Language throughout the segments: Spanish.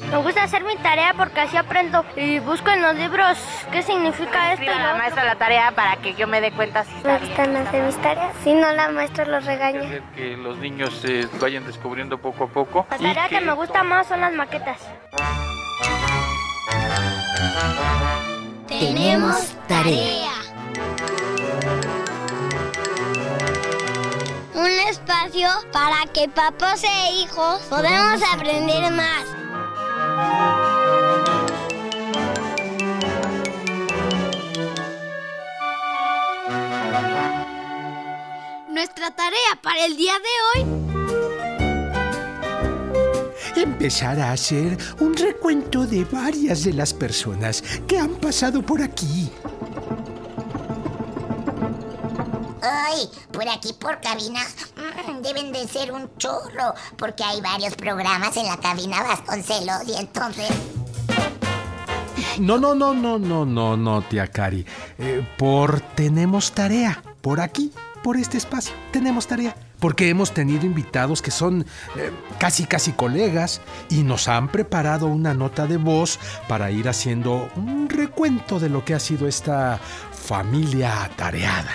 Me gusta hacer mi tarea porque así aprendo y busco en los libros qué significa esto. la maestra la tarea para que yo me dé cuenta si está Me gustan hacer mis tareas. Si no, la maestra los regaña. hacer que los niños se vayan descubriendo poco a poco. La y tarea que me gusta más son las maquetas. Tenemos tarea. Un espacio para que papás e hijos podamos aprender más. Nuestra tarea para el día de hoy Empezar a hacer un recuento de varias de las personas que han pasado por aquí. Ay, por aquí por cabina mm, deben de ser un chorro, porque hay varios programas en la cabina Vasconcelos y entonces... No, no, no, no, no, no, no, tía Cari. Eh, por tenemos tarea. Por aquí, por este espacio, tenemos tarea. Porque hemos tenido invitados que son eh, casi, casi colegas y nos han preparado una nota de voz para ir haciendo un recuento de lo que ha sido esta familia atareada.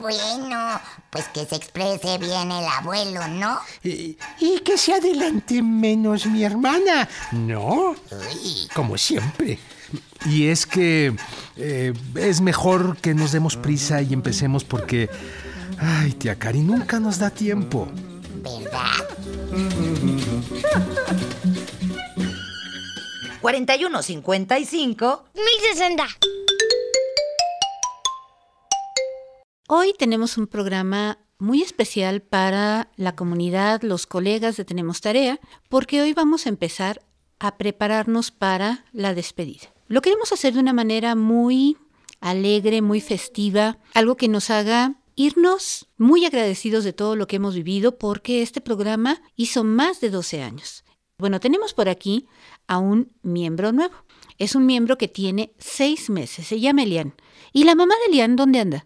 Bueno, pues que se exprese bien el abuelo, ¿no? Y, y que se adelante menos mi hermana. No, Uy, como siempre. Y es que eh, es mejor que nos demos prisa y empecemos porque, ay, tía Cari, nunca nos da tiempo. ¿verdad? 4155 1060. Hoy tenemos un programa muy especial para la comunidad, los colegas de Tenemos Tarea, porque hoy vamos a empezar a prepararnos para la despedida. Lo queremos hacer de una manera muy alegre, muy festiva, algo que nos haga irnos muy agradecidos de todo lo que hemos vivido, porque este programa hizo más de 12 años. Bueno, tenemos por aquí a un miembro nuevo. Es un miembro que tiene seis meses, se llama Elian. ¿Y la mamá de Elian dónde anda?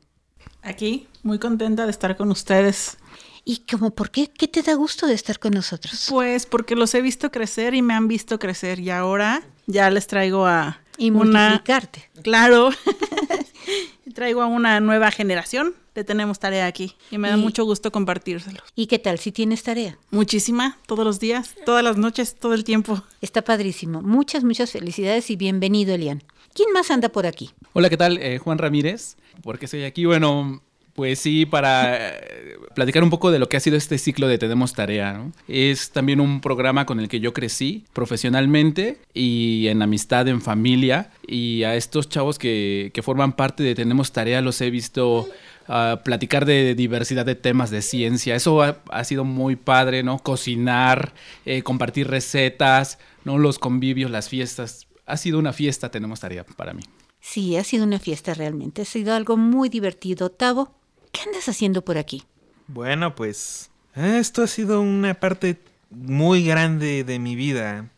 Aquí, muy contenta de estar con ustedes. ¿Y como por qué? ¿Qué te da gusto de estar con nosotros? Pues porque los he visto crecer y me han visto crecer y ahora ya les traigo a Y una multiplicarte. claro. traigo a una nueva generación. Le tenemos tarea aquí y me da Y- mucho gusto compartírselos. ¿Y qué tal si tienes tarea? Muchísima, todos los días, todas las noches, todo el tiempo. Está padrísimo. Muchas, muchas felicidades y bienvenido, Elian. ¿Quién más anda por aquí? Hola, ¿qué tal? Eh, Juan Ramírez. ¿Por qué estoy aquí? Bueno, pues sí, para eh, platicar un poco de lo que ha sido este ciclo de Tenemos Tarea. ¿no? Es también un programa con el que yo crecí profesionalmente y en amistad, en familia. Y a estos chavos que, forman parte de Tenemos Tarea los he visto ah, platicar de diversidad de temas de ciencia. Eso ha, ha sido muy padre, ¿no? Cocinar, eh, compartir recetas, ¿no? Los convivios, las fiestas. Ha sido una fiesta, Tenemos Tarea para mí. Sí, ha sido una fiesta realmente. Ha sido algo muy divertido. Tavo, ¿qué andas haciendo por aquí? Bueno, pues esto ha sido una parte muy grande de mi vida.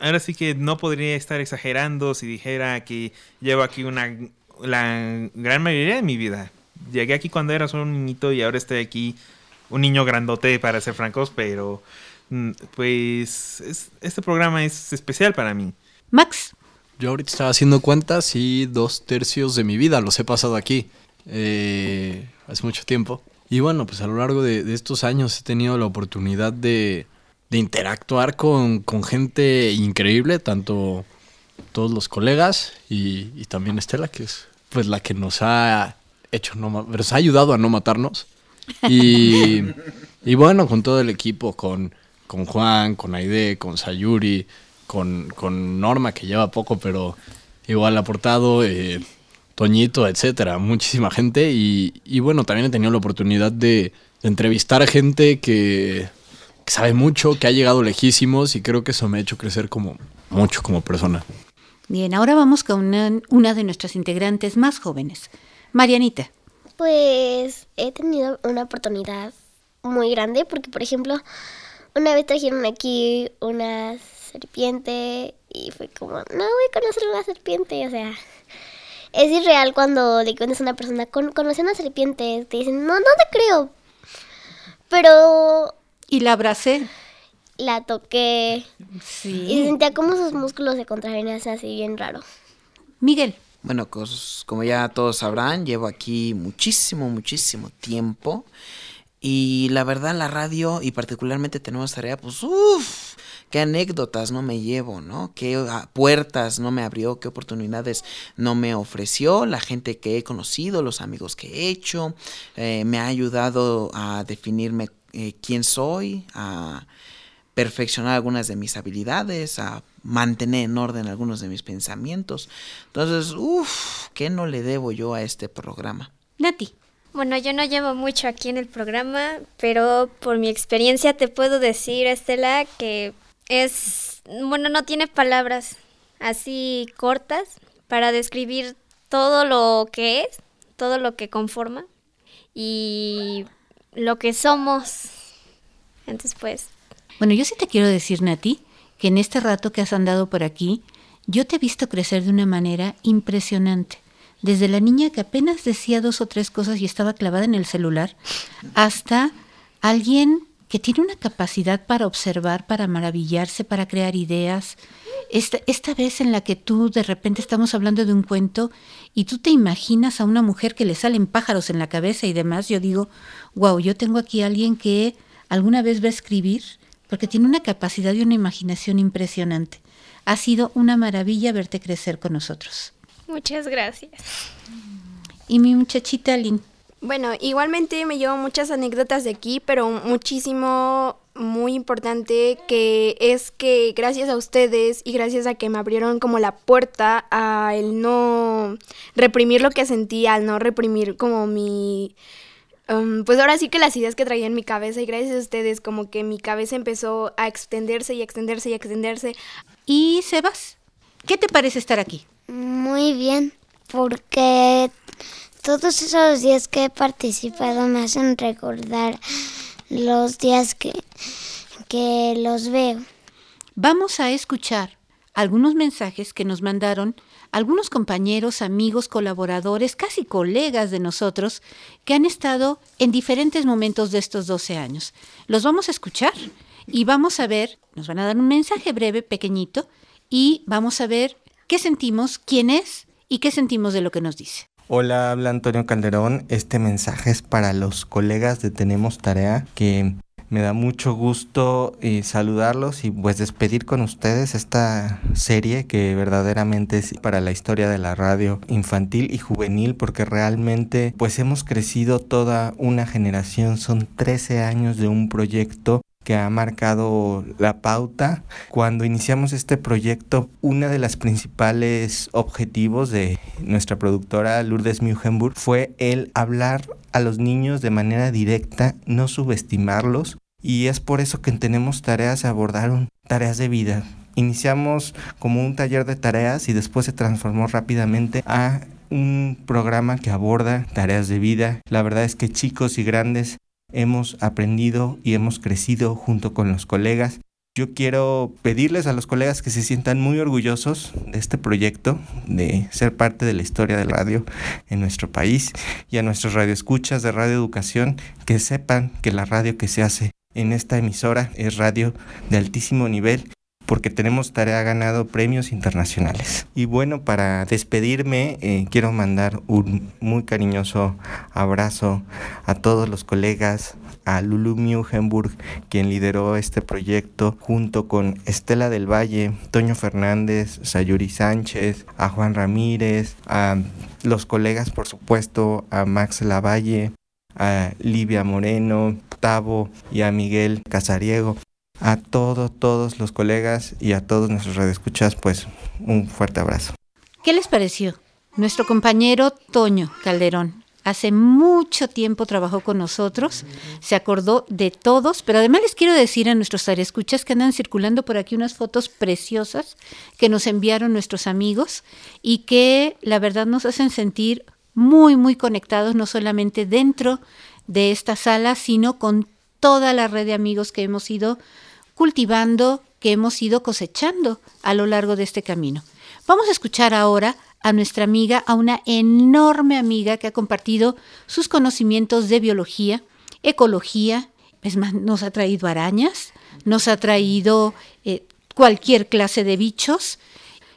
Ahora sí que no podría estar exagerando si dijera que llevo aquí una la gran mayoría de mi vida. Llegué aquí cuando era solo un niñito y ahora estoy aquí un niño grandote para ser francos, pero mm, pues es- este programa es especial para mí. Max, Yo ahorita estaba haciendo cuentas y dos tercios de mi vida los he pasado aquí. eh, hace mucho tiempo. Y bueno, pues a lo largo de, estos años he tenido la oportunidad de, interactuar con, gente increíble, tanto todos los colegas y, también Estela, que es pues la que nos ha hecho no nos ha ayudado a no matarnos. Y, y bueno, con todo el equipo, con, con Juan, con Aide, con Sayuri, con, con Norma, que lleva poco, pero igual ha aportado, eh, Toñito, etcétera, muchísima gente. Y, y bueno, también he tenido la oportunidad de, de entrevistar a gente que, que sabe mucho, que ha llegado lejísimos, y creo que eso me ha hecho crecer como mucho como persona. bien, ahora vamos con una, una de nuestras integrantes más jóvenes, Marianita. Pues he tenido una oportunidad muy grande porque, por ejemplo, una vez trajeron aquí una serpiente y fue como, no voy a conocer una serpiente, o sea, es irreal cuando le cuentas a una persona, "Con- conocí una serpiente, te dicen, no, no te creo, pero Y la abracé. la toqué. Y sentía como sus músculos se contraían así bien raro. Miguel. Bueno, pues, como ya todos sabrán, llevo aquí muchísimo, muchísimo tiempo. Y la verdad, la radio y particularmente tenemos tarea, pues, uff, qué anécdotas no me llevo, ¿no? Qué ah, puertas no me abrió, qué oportunidades no me ofreció, la gente que he conocido, los amigos que he hecho, eh, me ha ayudado a definirme eh, quién soy, a perfeccionar algunas de mis habilidades, a mantener en orden algunos de mis pensamientos. Entonces, uff, ¿qué no le debo yo a este programa? Nati. Bueno, yo no llevo mucho aquí en el programa, pero por mi experiencia te puedo decir, Estela, que es, bueno, no tiene palabras así cortas para describir todo lo que es, todo lo que conforma y lo que somos. Entonces, pues... Bueno, yo sí te quiero decir, Nati, que en este rato que has andado por aquí, yo te he visto crecer de una manera impresionante desde la niña que apenas decía dos o tres cosas y estaba clavada en el celular, hasta alguien que tiene una capacidad para observar, para maravillarse, para crear ideas. Esta, esta vez en la que tú de repente estamos hablando de un cuento y tú te imaginas a una mujer que le salen pájaros en la cabeza y demás, yo digo, wow, yo tengo aquí a alguien que alguna vez va a escribir porque tiene una capacidad y una imaginación impresionante. Ha sido una maravilla verte crecer con nosotros. Muchas gracias. Y mi muchachita Lynn. Bueno, igualmente me llevo muchas anécdotas de aquí, pero muchísimo muy importante que es que gracias a ustedes y gracias a que me abrieron como la puerta a el no reprimir lo que sentía, al no reprimir como mi um, pues ahora sí que las ideas que traía en mi cabeza y gracias a ustedes como que mi cabeza empezó a extenderse y extenderse y extenderse. Y Sebas, ¿qué te parece estar aquí? Muy bien, porque todos esos días que he participado me hacen recordar los días que, que los veo. Vamos a escuchar algunos mensajes que nos mandaron algunos compañeros, amigos, colaboradores, casi colegas de nosotros, que han estado en diferentes momentos de estos 12 años. Los vamos a escuchar y vamos a ver, nos van a dar un mensaje breve, pequeñito, y vamos a ver qué sentimos, quién es y qué sentimos de lo que nos dice. Hola, habla Antonio Calderón. Este mensaje es para los colegas de Tenemos Tarea, que me da mucho gusto eh, saludarlos y pues despedir con ustedes esta serie que verdaderamente es para la historia de la radio infantil y juvenil porque realmente pues hemos crecido toda una generación, son 13 años de un proyecto que ha marcado la pauta. Cuando iniciamos este proyecto, uno de los principales objetivos de nuestra productora Lourdes Mugenburg fue el hablar a los niños de manera directa, no subestimarlos. Y es por eso que tenemos tareas, se abordaron tareas de vida. Iniciamos como un taller de tareas y después se transformó rápidamente a un programa que aborda tareas de vida. La verdad es que chicos y grandes hemos aprendido y hemos crecido junto con los colegas. Yo quiero pedirles a los colegas que se sientan muy orgullosos de este proyecto, de ser parte de la historia del radio en nuestro país y a nuestros radioescuchas de Radio Educación que sepan que la radio que se hace en esta emisora es radio de altísimo nivel porque tenemos tarea ganado premios internacionales. Y bueno, para despedirme, eh, quiero mandar un muy cariñoso abrazo a todos los colegas, a Lulu Mugenburg, quien lideró este proyecto, junto con Estela del Valle, Toño Fernández, Sayuri Sánchez, a Juan Ramírez, a los colegas, por supuesto, a Max Lavalle, a Livia Moreno, Tavo y a Miguel Casariego a todos, todos los colegas y a todos nuestros radioescuchas, pues un fuerte abrazo. ¿Qué les pareció? Nuestro compañero Toño Calderón hace mucho tiempo trabajó con nosotros, se acordó de todos, pero además les quiero decir a nuestros radioescuchas que andan circulando por aquí unas fotos preciosas que nos enviaron nuestros amigos y que la verdad nos hacen sentir muy, muy conectados, no solamente dentro de esta sala, sino con toda la red de amigos que hemos ido cultivando, que hemos ido cosechando a lo largo de este camino. Vamos a escuchar ahora a nuestra amiga, a una enorme amiga que ha compartido sus conocimientos de biología, ecología, es más, nos ha traído arañas, nos ha traído eh, cualquier clase de bichos.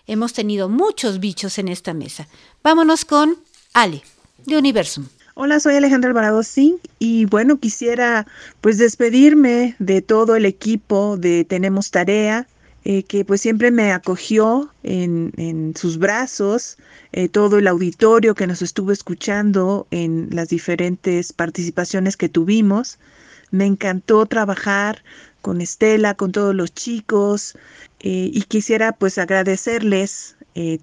Hemos tenido muchos bichos en esta mesa. Vámonos con Ale, de Universum. Hola, soy Alejandra Alvarado Singh y bueno, quisiera pues despedirme de todo el equipo de Tenemos Tarea, eh, que pues siempre me acogió en, en sus brazos, eh, todo el auditorio que nos estuvo escuchando en las diferentes participaciones que tuvimos. Me encantó trabajar con Estela, con todos los chicos eh, y quisiera pues agradecerles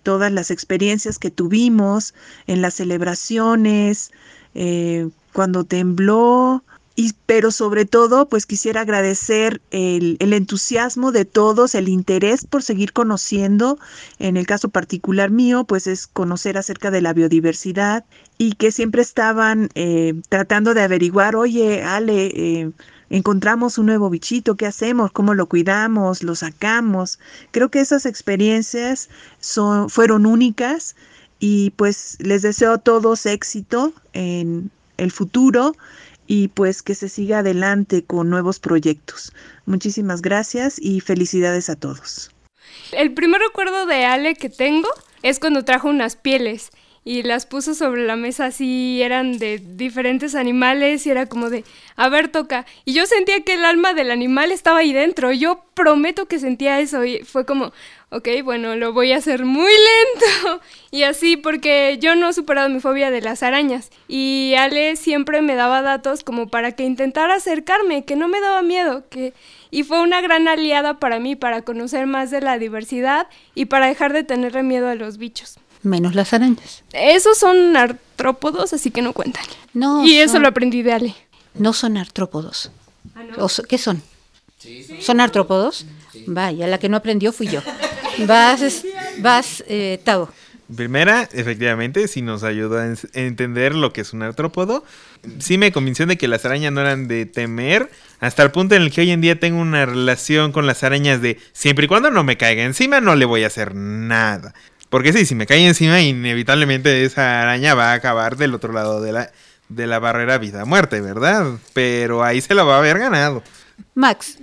todas las experiencias que tuvimos en las celebraciones, eh, cuando tembló, y, pero sobre todo, pues quisiera agradecer el, entusiasmo de todos, el interés por seguir conociendo. En el caso particular mío, pues es conocer acerca de la biodiversidad y que siempre estaban eh, tratando de averiguar, oye, Ale, eh, encontramos un nuevo bichito, ¿qué hacemos? ¿Cómo lo cuidamos? ¿Lo sacamos? Creo que esas experiencias son, fueron únicas y pues les deseo a todos éxito en el futuro y pues que se siga adelante con nuevos proyectos. Muchísimas gracias y felicidades a todos. El primer recuerdo de Ale que tengo es cuando trajo unas pieles y las puso sobre la mesa así, eran de diferentes animales y era como de, a ver, toca. Y yo sentía que el alma del animal estaba ahí dentro, yo prometo que sentía eso y fue como, ok, bueno, lo voy a hacer muy lento. Y así, porque yo no he superado mi fobia de las arañas. Y Ale siempre me daba datos como para que intentara acercarme, que no me daba miedo, que... Y fue una gran aliada para mí, para conocer más de la diversidad y para dejar de tenerle miedo a los bichos. Menos las arañas. Esos son artrópodos, así que no cuentan. No. Y eso lo aprendí de Ale. No son artrópodos. ¿Ah, no? ¿Qué son? Sí, sí. ¿Son artrópodos? Sí. Vaya, la que no aprendió fui yo. Vas, vas eh, Tavo. Primera, efectivamente, sí nos ayudó a entender lo que es un artrópodo. Sí me convenció de que las arañas no eran de temer, hasta el punto en el que hoy en día tengo una relación con las arañas de siempre y cuando no me caiga encima, no le voy a hacer nada. Porque sí, si me cae encima, inevitablemente esa araña va a acabar del otro lado de la, de la barrera vida-muerte, ¿verdad? Pero ahí se la va a haber ganado. Max.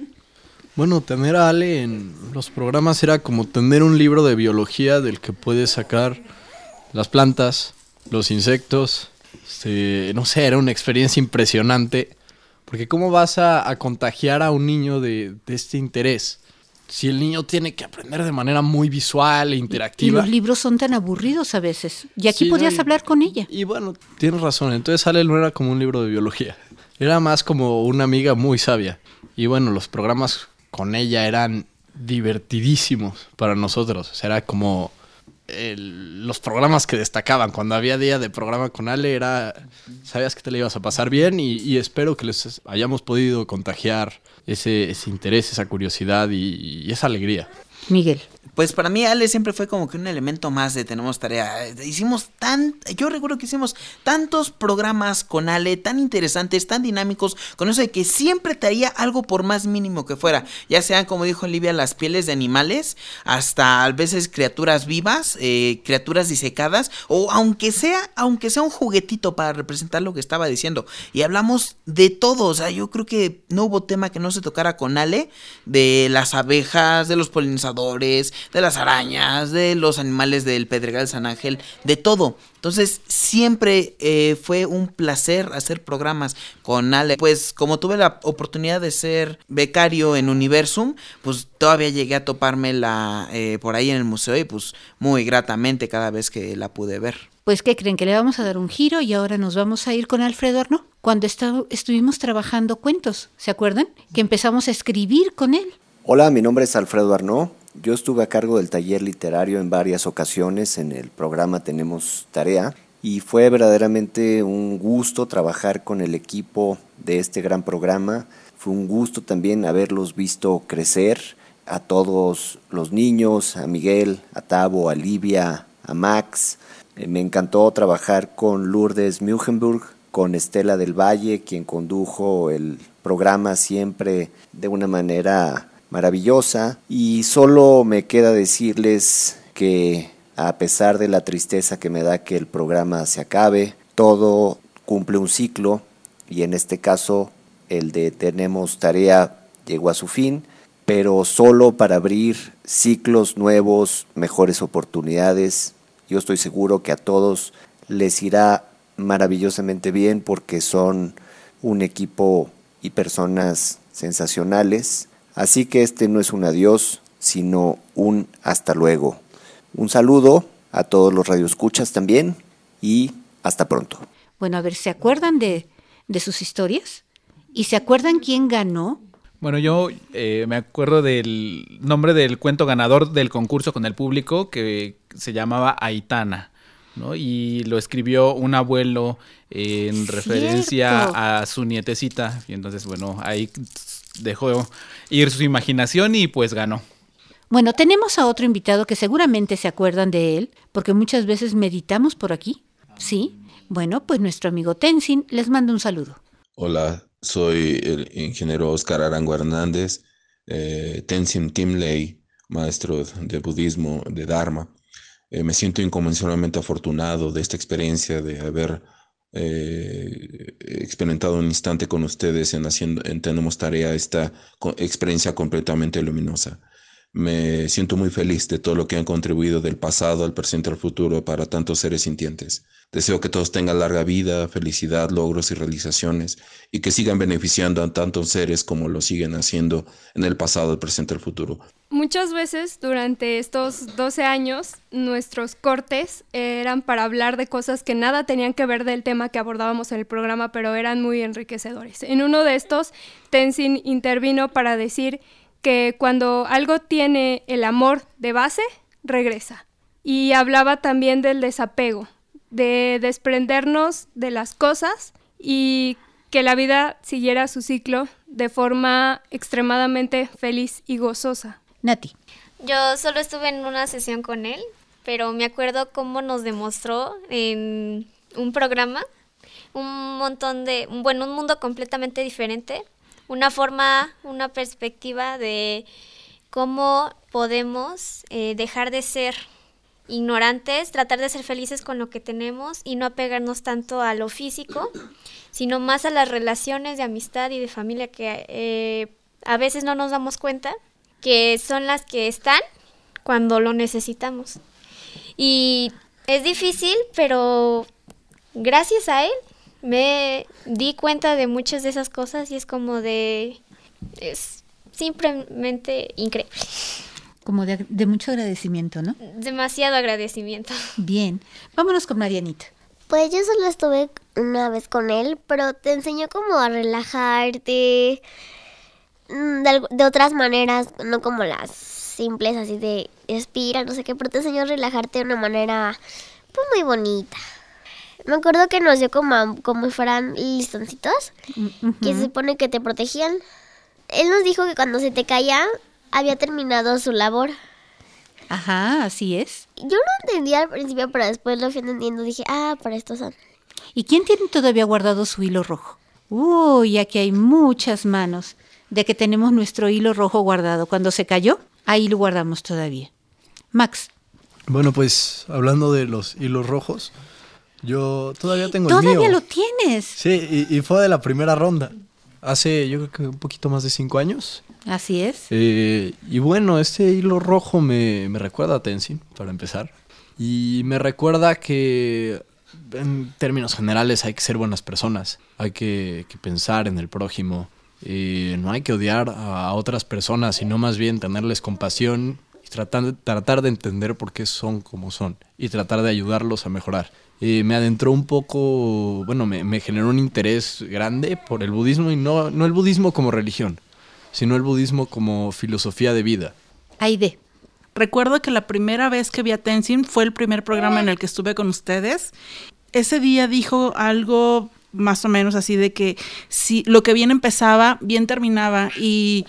Bueno, tener a Ale en los programas era como tener un libro de biología del que puedes sacar las plantas, los insectos. Este, no sé, era una experiencia impresionante. Porque ¿cómo vas a, a contagiar a un niño de, de, este interés? Si el niño tiene que aprender de manera muy visual e interactiva. Y los libros son tan aburridos a veces. Y aquí sí, podías no, y, hablar con ella. Y bueno, tienes razón. Entonces Ale no era como un libro de biología. Era más como una amiga muy sabia. Y bueno, los programas con ella eran divertidísimos para nosotros. O sea, era como el, los programas que destacaban. Cuando había día de programa con Ale, era sabías que te le ibas a pasar bien y, espero que les hayamos podido contagiar ese, ese interés, esa curiosidad y esa alegría. Miguel. Pues para mí Ale siempre fue como que un elemento más de tenemos tarea. Hicimos tan, yo recuerdo que hicimos tantos programas con Ale, tan interesantes, tan dinámicos, con eso de que siempre traía algo por más mínimo que fuera. Ya sean, como dijo Olivia, las pieles de animales, hasta a veces criaturas vivas, eh, criaturas disecadas, o aunque sea, aunque sea un juguetito para representar lo que estaba diciendo. Y hablamos de todo, o sea, yo creo que no hubo tema que no se tocara con Ale, de las abejas, de los polinizadores, de las arañas, de los animales del Pedregal San Ángel, de todo. Entonces siempre eh, fue un placer hacer programas con Ale. Pues como tuve la oportunidad de ser becario en Universum, pues todavía llegué a topármela eh, por ahí en el museo y pues muy gratamente cada vez que la pude ver. Pues ¿qué creen? Que le vamos a dar un giro y ahora nos vamos a ir con Alfredo Arno. Cuando estuvimos trabajando cuentos, ¿se acuerdan? Que empezamos a escribir con él. Hola, mi nombre es Alfredo Arnaud. Yo estuve a cargo del taller literario en varias ocasiones en el programa Tenemos Tarea y fue verdaderamente un gusto trabajar con el equipo de este gran programa. Fue un gusto también haberlos visto crecer, a todos los niños, a Miguel, a Tavo, a Livia, a Max. Me encantó trabajar con Lourdes Mugenburg, con Estela del Valle, quien condujo el programa siempre de una manera maravillosa y solo me queda decirles que a pesar de la tristeza que me da que el programa se acabe, todo cumple un ciclo y en este caso el de tenemos tarea llegó a su fin, pero solo para abrir ciclos nuevos, mejores oportunidades. Yo estoy seguro que a todos les irá maravillosamente bien porque son un equipo y personas sensacionales. Así que este no es un adiós, sino un hasta luego. Un saludo a todos los radioescuchas también y hasta pronto. Bueno, a ver, ¿se acuerdan de, de sus historias? ¿Y se acuerdan quién ganó? Bueno, yo eh, me acuerdo del nombre del cuento ganador del concurso con el público que se llamaba Aitana. ¿no? Y lo escribió un abuelo en referencia a su nietecita. Y entonces, bueno, ahí dejó ir su imaginación y pues ganó. Bueno, tenemos a otro invitado que seguramente se acuerdan de él, porque muchas veces meditamos por aquí. ¿Sí? Bueno, pues nuestro amigo Tenzin les manda un saludo. Hola, soy el ingeniero Oscar Arango Hernández, eh, Tenzin Timley, maestro de budismo de Dharma. Eh, me siento inconmensurablemente afortunado de esta experiencia de haber eh, experimentado un instante con ustedes en haciendo, en Tenemos Tarea, esta experiencia completamente luminosa. Me siento muy feliz de todo lo que han contribuido del pasado al presente al futuro para tantos seres sintientes. Deseo que todos tengan larga vida, felicidad, logros y realizaciones y que sigan beneficiando a tantos seres como lo siguen haciendo en el pasado, el presente, el futuro. Muchas veces durante estos 12 años nuestros cortes eran para hablar de cosas que nada tenían que ver del tema que abordábamos en el programa, pero eran muy enriquecedores. En uno de estos, Tenzin intervino para decir que cuando algo tiene el amor de base, regresa. Y hablaba también del desapego, de desprendernos de las cosas y que la vida siguiera su ciclo de forma extremadamente feliz y gozosa. Nati. Yo solo estuve en una sesión con él, pero me acuerdo cómo nos demostró en un programa un montón de, bueno, un mundo completamente diferente una forma, una perspectiva de cómo podemos eh, dejar de ser ignorantes, tratar de ser felices con lo que tenemos y no apegarnos tanto a lo físico, sino más a las relaciones de amistad y de familia que eh, a veces no nos damos cuenta que son las que están cuando lo necesitamos. Y es difícil, pero gracias a él me di cuenta de muchas de esas cosas y es como de... es simplemente increíble. Como de, mucho agradecimiento, ¿no? Demasiado agradecimiento. Bien, vámonos con Marianita. Pues yo solo estuve una vez con él, pero te enseñó como a relajarte mm, de, de otras maneras, no como las simples así de respira, no sé qué, pero te enseñó a relajarte de una manera pues muy bonita. Me acuerdo que nos dio como, como si fueran listoncitos que se supone que te protegían. Él nos dijo que cuando se te caía había terminado su labor. Ajá, así es. Yo no entendía al principio, pero después lo fui entendiendo. Dije, ah, para esto son. ¿Y quién tiene todavía guardado su hilo rojo? Uy, aquí hay muchas manos de que tenemos nuestro hilo rojo guardado. Cuando se cayó, ahí lo guardamos todavía. Max. Bueno, pues hablando de los hilos rojos, yo todavía tengo el mío. ¿Todavía lo tienes? Sí, y, fue de la primera ronda. Hace, yo creo que un poquito más de cinco años. Así es. Eh, y bueno, este hilo rojo me, recuerda a Tenzin, para empezar. Y me recuerda que en términos generales hay que ser buenas personas. Hay que, pensar en el prójimo. y no hay que odiar a otras personas, sino más bien tenerles compasión y tratar, tratar de entender por qué son como son y tratar de ayudarlos a mejorar. Eh, me adentró un poco, bueno, me, generó un interés grande por el budismo y no, no el budismo como religión, sino el budismo como filosofía de vida. Aide. Recuerdo que la primera vez que vi a Tenzin fue el primer programa en el que estuve con ustedes. Ese día dijo algo más o menos así de que si lo que bien empezaba, bien terminaba y,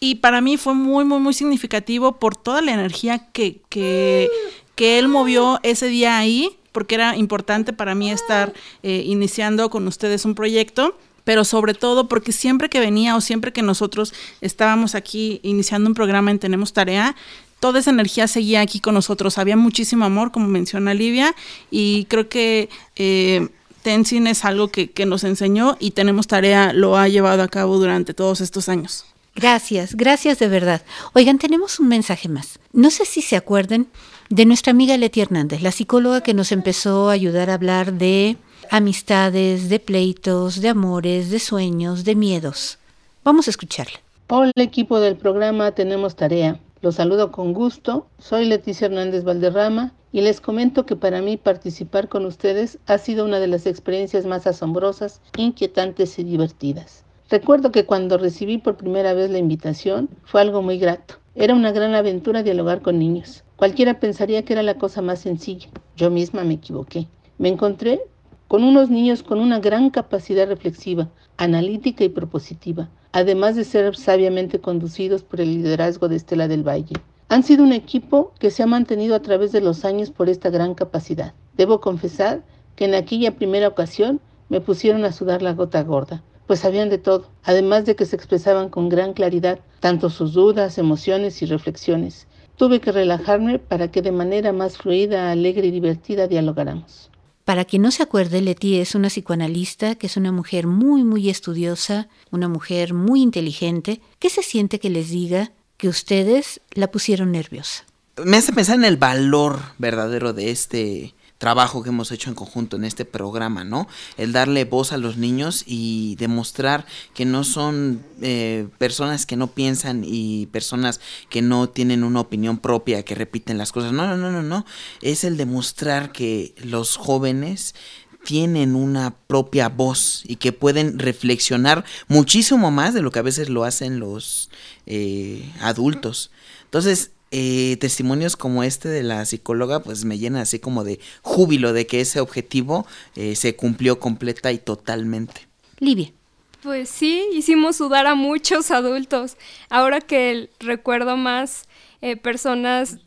y para mí fue muy, muy, muy significativo por toda la energía que, que, que él movió ese día ahí porque era importante para mí estar eh, iniciando con ustedes un proyecto pero sobre todo porque siempre que venía o siempre que nosotros estábamos aquí iniciando un programa en Tenemos Tarea, toda esa energía seguía aquí con nosotros. Había muchísimo amor, como menciona Livia, y creo que eh, Tenzin es algo que, que nos enseñó y Tenemos Tarea lo ha llevado a cabo durante todos estos años. Gracias, gracias de verdad. Oigan, tenemos un mensaje más. No sé si se acuerden de nuestra amiga Leti Hernández, la psicóloga que nos empezó a ayudar a hablar de amistades, de pleitos, de amores, de sueños, de miedos. Vamos a escucharla. Hola equipo del programa Tenemos Tarea. Los saludo con gusto. Soy Leticia Hernández Valderrama y les comento que para mí participar con ustedes ha sido una de las experiencias más asombrosas, inquietantes y divertidas. Recuerdo que cuando recibí por primera vez la invitación fue algo muy grato. Era una gran aventura dialogar con niños. Cualquiera pensaría que era la cosa más sencilla. Yo misma me equivoqué. Me encontré con unos niños con una gran capacidad reflexiva, analítica y propositiva, además de ser sabiamente conducidos por el liderazgo de Estela del Valle. Han sido un equipo que se ha mantenido a través de los años por esta gran capacidad. Debo confesar que en aquella primera ocasión me pusieron a sudar la gota gorda, pues sabían de todo, además de que se expresaban con gran claridad tanto sus dudas, emociones y reflexiones. Tuve que relajarme para que de manera más fluida, alegre y divertida dialogáramos. Para quien no se acuerde, Leti es una psicoanalista que es una mujer muy, muy estudiosa, una mujer muy inteligente. ¿Qué se siente que les diga que ustedes la pusieron nerviosa? Me hace pensar en el valor verdadero de este trabajo que hemos hecho en conjunto en este programa, ¿no? El darle voz a los niños y demostrar que no son eh, personas que no piensan y personas que no tienen una opinión propia, que repiten las cosas. No, no, no, no, no. Es el demostrar que los jóvenes tienen una propia voz y que pueden reflexionar muchísimo más de lo que a veces lo hacen los eh, adultos. Entonces, eh, testimonios como este de la psicóloga pues me llena así como de júbilo de que ese objetivo eh, se cumplió completa y totalmente. Livia. Pues sí, hicimos sudar a muchos adultos. Ahora que recuerdo más eh, personas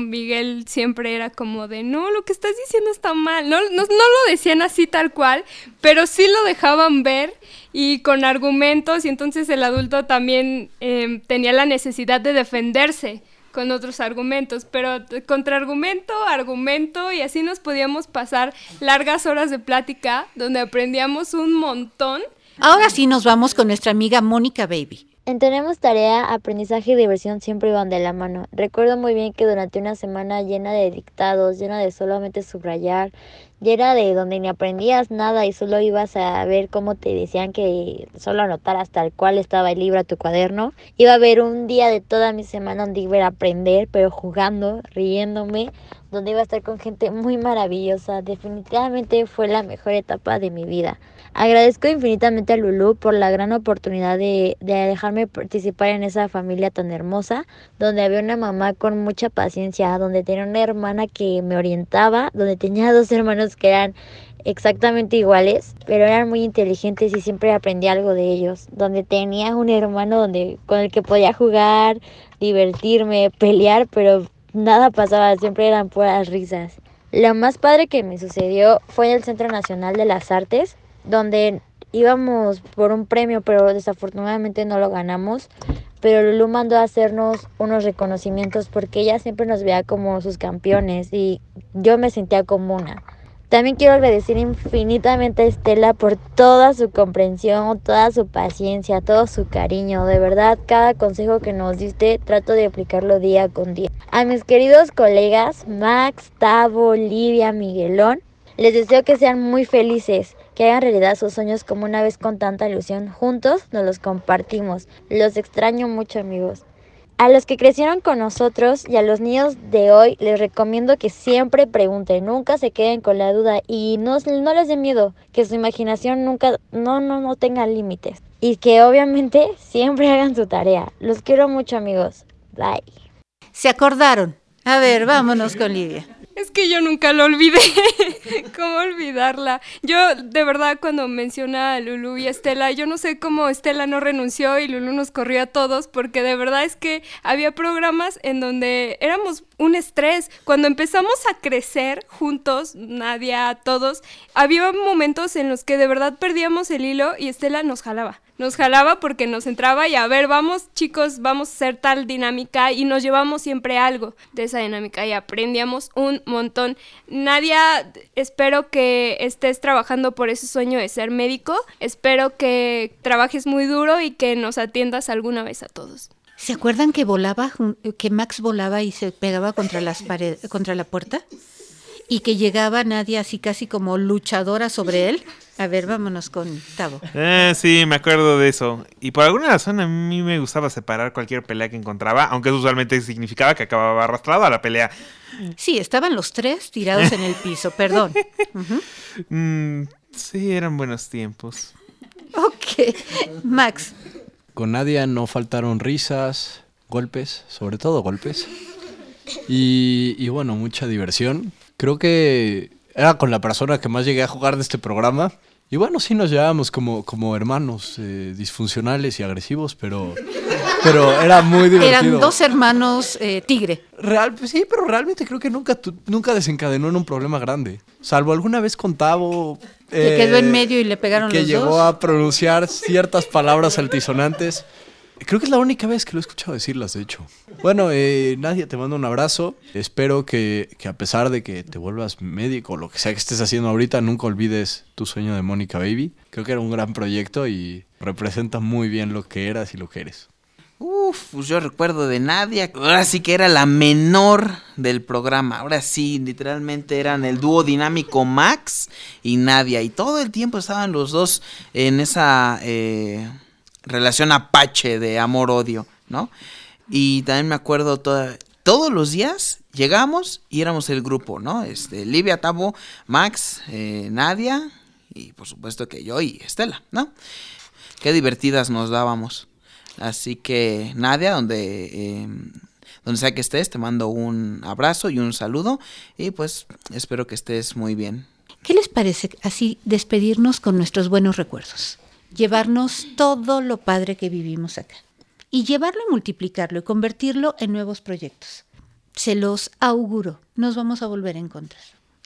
Miguel siempre era como de, no, lo que estás diciendo está mal. No, no, lo decían así tal cual, pero sí lo dejaban ver y con argumentos y entonces el adulto también em, tenía la necesidad de defenderse con otros argumentos, pero contra argumento, argumento y así nos podíamos pasar largas horas de plática donde aprendíamos un montón. Ahora sí nos vamos con nuestra amiga Mónica Baby. En Tenemos Tarea, aprendizaje y diversión siempre iban de la mano. Recuerdo muy bien que durante una semana llena de dictados, llena de solamente subrayar, llena de donde ni aprendías nada y solo ibas a ver cómo te decían que solo anotaras tal cual estaba el libro a tu cuaderno, iba a haber un día de toda mi semana donde iba a aprender, pero jugando, riéndome, donde iba a estar con gente muy maravillosa. Definitivamente fue la mejor etapa de mi vida. Agradezco infinitamente a Lulu por la gran oportunidad de, de, dejarme participar en esa familia tan hermosa, donde había una mamá con mucha paciencia, donde tenía una hermana que me orientaba, donde tenía dos hermanos que eran exactamente iguales, pero eran muy inteligentes y siempre aprendí algo de ellos, donde tenía un hermano donde con el que podía jugar, divertirme, pelear, pero nada pasaba, siempre eran puras risas. Lo más padre que me sucedió fue en el Centro Nacional de las Artes, donde íbamos por un premio, pero desafortunadamente no lo ganamos. Pero Lulu mandó a hacernos unos reconocimientos porque ella siempre nos veía como sus campeones y yo me sentía como una. También quiero agradecer infinitamente a Estela por toda su comprensión, toda su paciencia, todo su cariño. De verdad, cada consejo que nos diste trato de aplicarlo día con día. A mis queridos colegas Max, Tavo, Olivia, Miguelón, les deseo que sean muy felices, que hagan realidad sus sueños como una vez con tanta ilusión. Juntos nos los compartimos. Los extraño mucho amigos. A los que crecieron con nosotros y a los niños de hoy les recomiendo que siempre pregunten, nunca se queden con la duda y no, no les den miedo, que su imaginación nunca, no, no, no tenga límites. Y que obviamente siempre hagan su tarea. Los quiero mucho amigos. Bye. Se acordaron. A ver, vámonos con Lidia. Es que yo nunca lo olvidé. ¿Cómo olvidarla? Yo, de verdad, cuando menciona a Lulu y a Estela, yo no sé cómo Estela no renunció y Lulu nos corrió a todos, porque de verdad es que había programas en donde éramos un estrés. Cuando empezamos a crecer juntos, Nadia, todos, había momentos en los que de verdad perdíamos el hilo y Estela nos jalaba nos jalaba porque nos entraba y a ver, vamos chicos, vamos a hacer tal dinámica y nos llevamos siempre algo de esa dinámica y aprendíamos un montón. Nadia, espero que estés trabajando por ese sueño de ser médico, espero que trabajes muy duro y que nos atiendas alguna vez a todos. ¿Se acuerdan que volaba, que Max volaba y se pegaba contra las paredes, contra la puerta? Y que llegaba Nadia así casi como luchadora sobre él. A ver, vámonos con Tavo. Eh, sí, me acuerdo de eso. Y por alguna razón a mí me gustaba separar cualquier pelea que encontraba, aunque eso usualmente significaba que acababa arrastrado a la pelea. Sí, estaban los tres tirados en el piso, perdón. Mm, sí, eran buenos tiempos. Ok, Max. Con Nadia no faltaron risas, golpes, sobre todo golpes. Y, y bueno, mucha diversión. Creo que era con la persona que más llegué a jugar de este programa. Y bueno, sí nos llevábamos como, como hermanos eh, disfuncionales y agresivos, pero, pero era muy divertido. Eran dos hermanos eh, tigre. Real, pues sí, pero realmente creo que nunca, nunca desencadenó en un problema grande. Salvo alguna vez con Tavo. Que quedó en medio y le pegaron Que los llegó dos. a pronunciar ciertas palabras altisonantes. Creo que es la única vez que lo he escuchado decirlas, de hecho. Bueno, eh, Nadia, te mando un abrazo. Espero que, que a pesar de que te vuelvas médico o lo que sea que estés haciendo ahorita, nunca olvides tu sueño de Mónica Baby. Creo que era un gran proyecto y representa muy bien lo que eras y lo que eres. Uf, pues yo recuerdo de Nadia. Ahora sí que era la menor del programa. Ahora sí, literalmente eran el dúo dinámico Max y Nadia. Y todo el tiempo estaban los dos en esa eh, relación apache de amor-odio, ¿no? Y también me acuerdo toda- todos los días llegamos y éramos el grupo, ¿no? Este, Livia, Tabo, Max, eh, Nadia y por supuesto que yo y Estela, ¿no? Qué divertidas nos dábamos. Así que, Nadia, donde, eh, donde sea que estés, te mando un abrazo y un saludo. Y pues espero que estés muy bien. ¿Qué les parece así despedirnos con nuestros buenos recuerdos? Llevarnos todo lo padre que vivimos acá. Y llevarlo y multiplicarlo y convertirlo en nuevos proyectos. Se los auguro, nos vamos a volver a encontrar.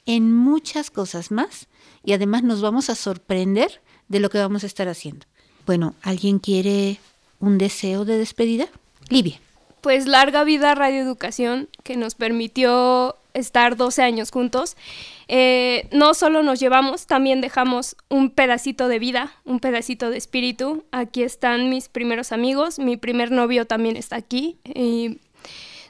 En muchas cosas más y además nos vamos a sorprender de lo que vamos a estar haciendo. Bueno, ¿alguien quiere un deseo de despedida? Livia. Pues larga vida Radio Educación, que nos permitió estar 12 años juntos. Eh, no solo nos llevamos, también dejamos un pedacito de vida, un pedacito de espíritu. Aquí están mis primeros amigos, mi primer novio también está aquí. Y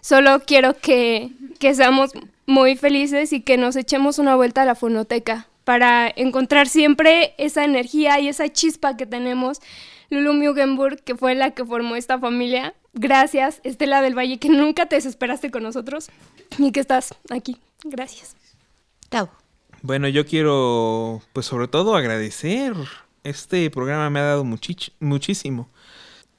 solo quiero que, que seamos muy felices y que nos echemos una vuelta a la fonoteca para encontrar siempre esa energía y esa chispa que tenemos. Lulu Mugenburg, que fue la que formó esta familia. Gracias, Estela del Valle, que nunca te desesperaste con nosotros y que estás aquí. Gracias. Bueno, yo quiero, pues sobre todo agradecer. Este programa me ha dado muchich- muchísimo.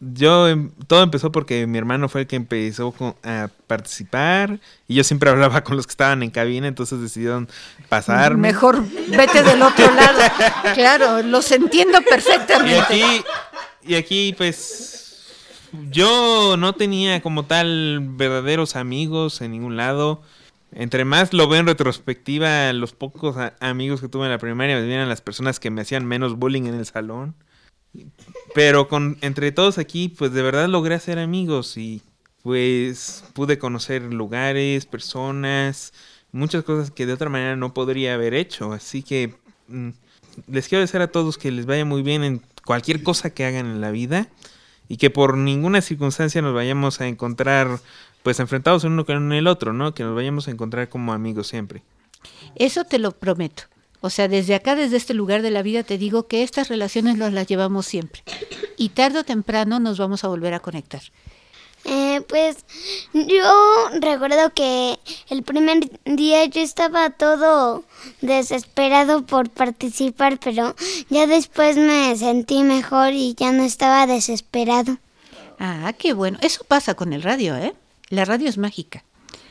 Yo, em, todo empezó porque mi hermano fue el que empezó con- a participar y yo siempre hablaba con los que estaban en cabina, entonces decidieron pasarme. Mejor vete del otro lado. Claro, los entiendo Y perfectamente. aquí, y aquí, pues, yo no tenía como tal verdaderos amigos en ningún lado. Entre más lo veo en retrospectiva, los pocos amigos que tuve en la primaria me eran las personas que me hacían menos bullying en el salón. Pero con entre todos aquí, pues de verdad logré hacer amigos y pues pude conocer lugares, personas, muchas cosas que de otra manera no podría haber hecho. Así que mm, les quiero decir a todos que les vaya muy bien en cualquier cosa que hagan en la vida y que por ninguna circunstancia nos vayamos a encontrar pues enfrentados en uno con el otro, ¿no? Que nos vayamos a encontrar como amigos siempre. Eso te lo prometo. O sea, desde acá, desde este lugar de la vida, te digo que estas relaciones nos las llevamos siempre. Y tarde o temprano nos vamos a volver a conectar. Eh, pues yo recuerdo que el primer día yo estaba todo desesperado por participar, pero ya después me sentí mejor y ya no estaba desesperado. Ah, qué bueno. Eso pasa con el radio, ¿eh? La radio es mágica.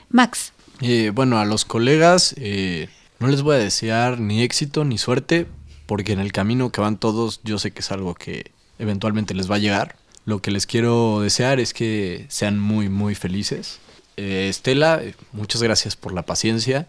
Max, Eh, bueno, a los colegas eh, no les voy a desear ni éxito ni suerte, porque en el camino que van todos yo sé que es algo que eventualmente les va a llegar. Lo que les quiero desear es que sean muy, muy felices. Eh, Estela, eh, muchas gracias por la paciencia,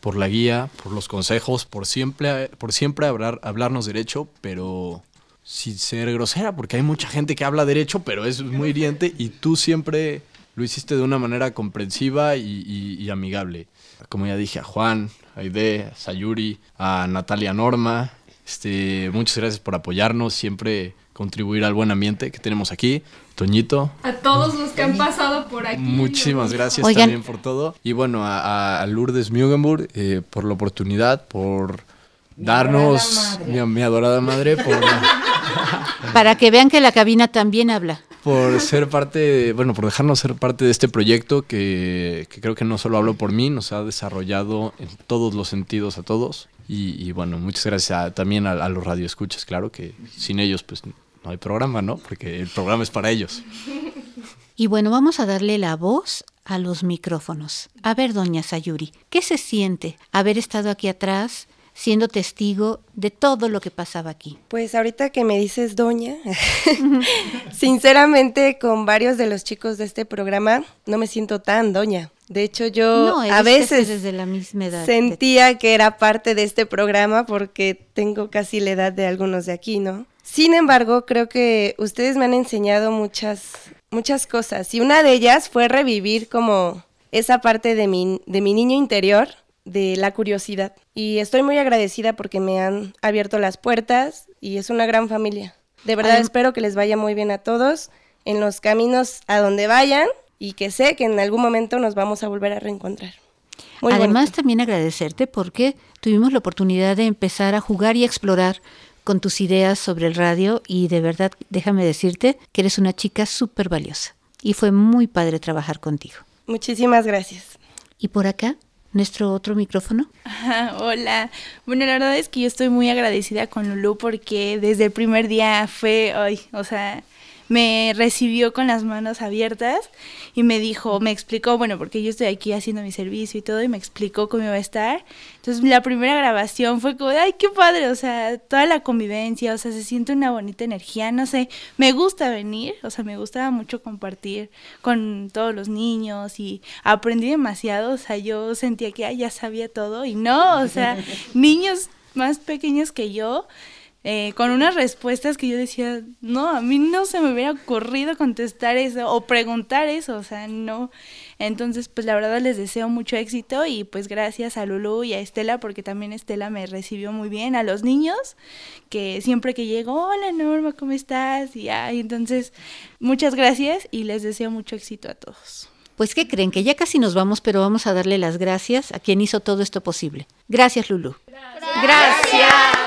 por la guía, por los consejos, por siempre, por siempre hablar, hablarnos derecho, pero sin ser grosera, porque hay mucha gente que habla derecho, pero es muy hiriente y tú siempre lo hiciste de una manera comprensiva y, y- y amigable. Como ya dije, a Juan, a Aide, a Sayuri, a Natalia Norma, este, muchas gracias por apoyarnos, siempre contribuir al buen ambiente que tenemos aquí. Toñito, A todos los que han pasado por aquí. Muchísimas gracias Oigan. también por todo. Y bueno, a, a Lourdes Mugenburg eh, por la oportunidad, por darnos, mi, mi adorada madre, por, Para que vean que la cabina también habla. Por ser parte, bueno, por dejarnos ser parte de este proyecto que, que creo que no solo hablo por mí, nos ha desarrollado en todos los sentidos a todos. Y, y bueno, muchas gracias a- también a, a los radioescuchas, claro que sin ellos pues no hay programa, ¿no? Porque el programa es para ellos. Y bueno, vamos a darle la voz a los micrófonos. A ver, doña Sayuri, ¿qué se siente haber estado aquí atrás siendo testigo de todo lo que pasaba aquí? Pues ahorita que me dices doña, sinceramente con varios de los chicos de este programa no me siento tan doña. De hecho yo No, a veces desde la misma edad. sentía que era parte de este programa porque tengo casi la edad de algunos de aquí, ¿no? Sin embargo, creo que ustedes me han enseñado muchas, muchas cosas y una de ellas fue revivir como esa parte de mi, de mi niño interior, de la curiosidad. Y estoy muy agradecida porque me han abierto las puertas y es una gran familia. De verdad espero que les vaya muy bien a todos en los caminos a donde vayan y que sé que en algún momento nos vamos a volver a reencontrar. Muy Además, también agradecerte porque tuvimos la oportunidad de empezar a jugar y explorar con tus ideas sobre el radio y de verdad, déjame decirte que eres una chica súper valiosa y fue muy padre trabajar contigo. Muchísimas gracias. Y por acá, nuestro otro micrófono. Hola. Bueno, la verdad es que yo estoy muy agradecida con Lulu porque desde el primer día fue, ay, o sea, me recibió con las manos abiertas y me dijo, me explicó, bueno, porque yo estoy aquí haciendo mi servicio y todo, y me explicó cómo iba a estar. Entonces, la primera grabación fue como, ay, qué padre, o sea, toda la convivencia, o sea, se siente una bonita energía, no sé, me gusta venir, o sea, me gustaba mucho compartir con todos los niños y aprendí demasiado, o sea, yo sentía que ay, ya sabía todo y no, o sea, niños más pequeños que yo, eh, con unas respuestas que yo decía, no, a mí no se me hubiera ocurrido contestar eso o preguntar eso, o sea, no. Entonces, pues la verdad les deseo mucho éxito y pues gracias a Lulu y a Estela, porque también Estela me recibió muy bien, a los niños, que siempre que llego, hola Norma, ¿cómo estás? Y ay, entonces, muchas gracias y les deseo mucho éxito a todos. Pues, ¿qué creen? Que ya casi nos vamos, pero vamos a darle las gracias a quien hizo todo esto posible. Gracias, Lulu. Gracias.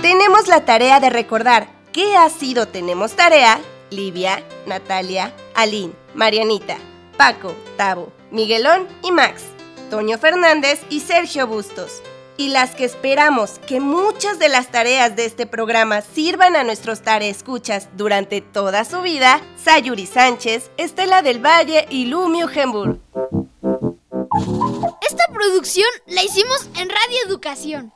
Tenemos la tarea de recordar qué ha sido Tenemos Tarea Livia, Natalia, Aline, Marianita, Paco, Tavo, Miguelón y Max, Toño Fernández y Sergio Bustos. Y las que esperamos que muchas de las tareas de este programa sirvan a nuestros escuchas durante toda su vida, Sayuri Sánchez, Estela del Valle y Lumio Hembur. Esta producción la hicimos en Radio Educación.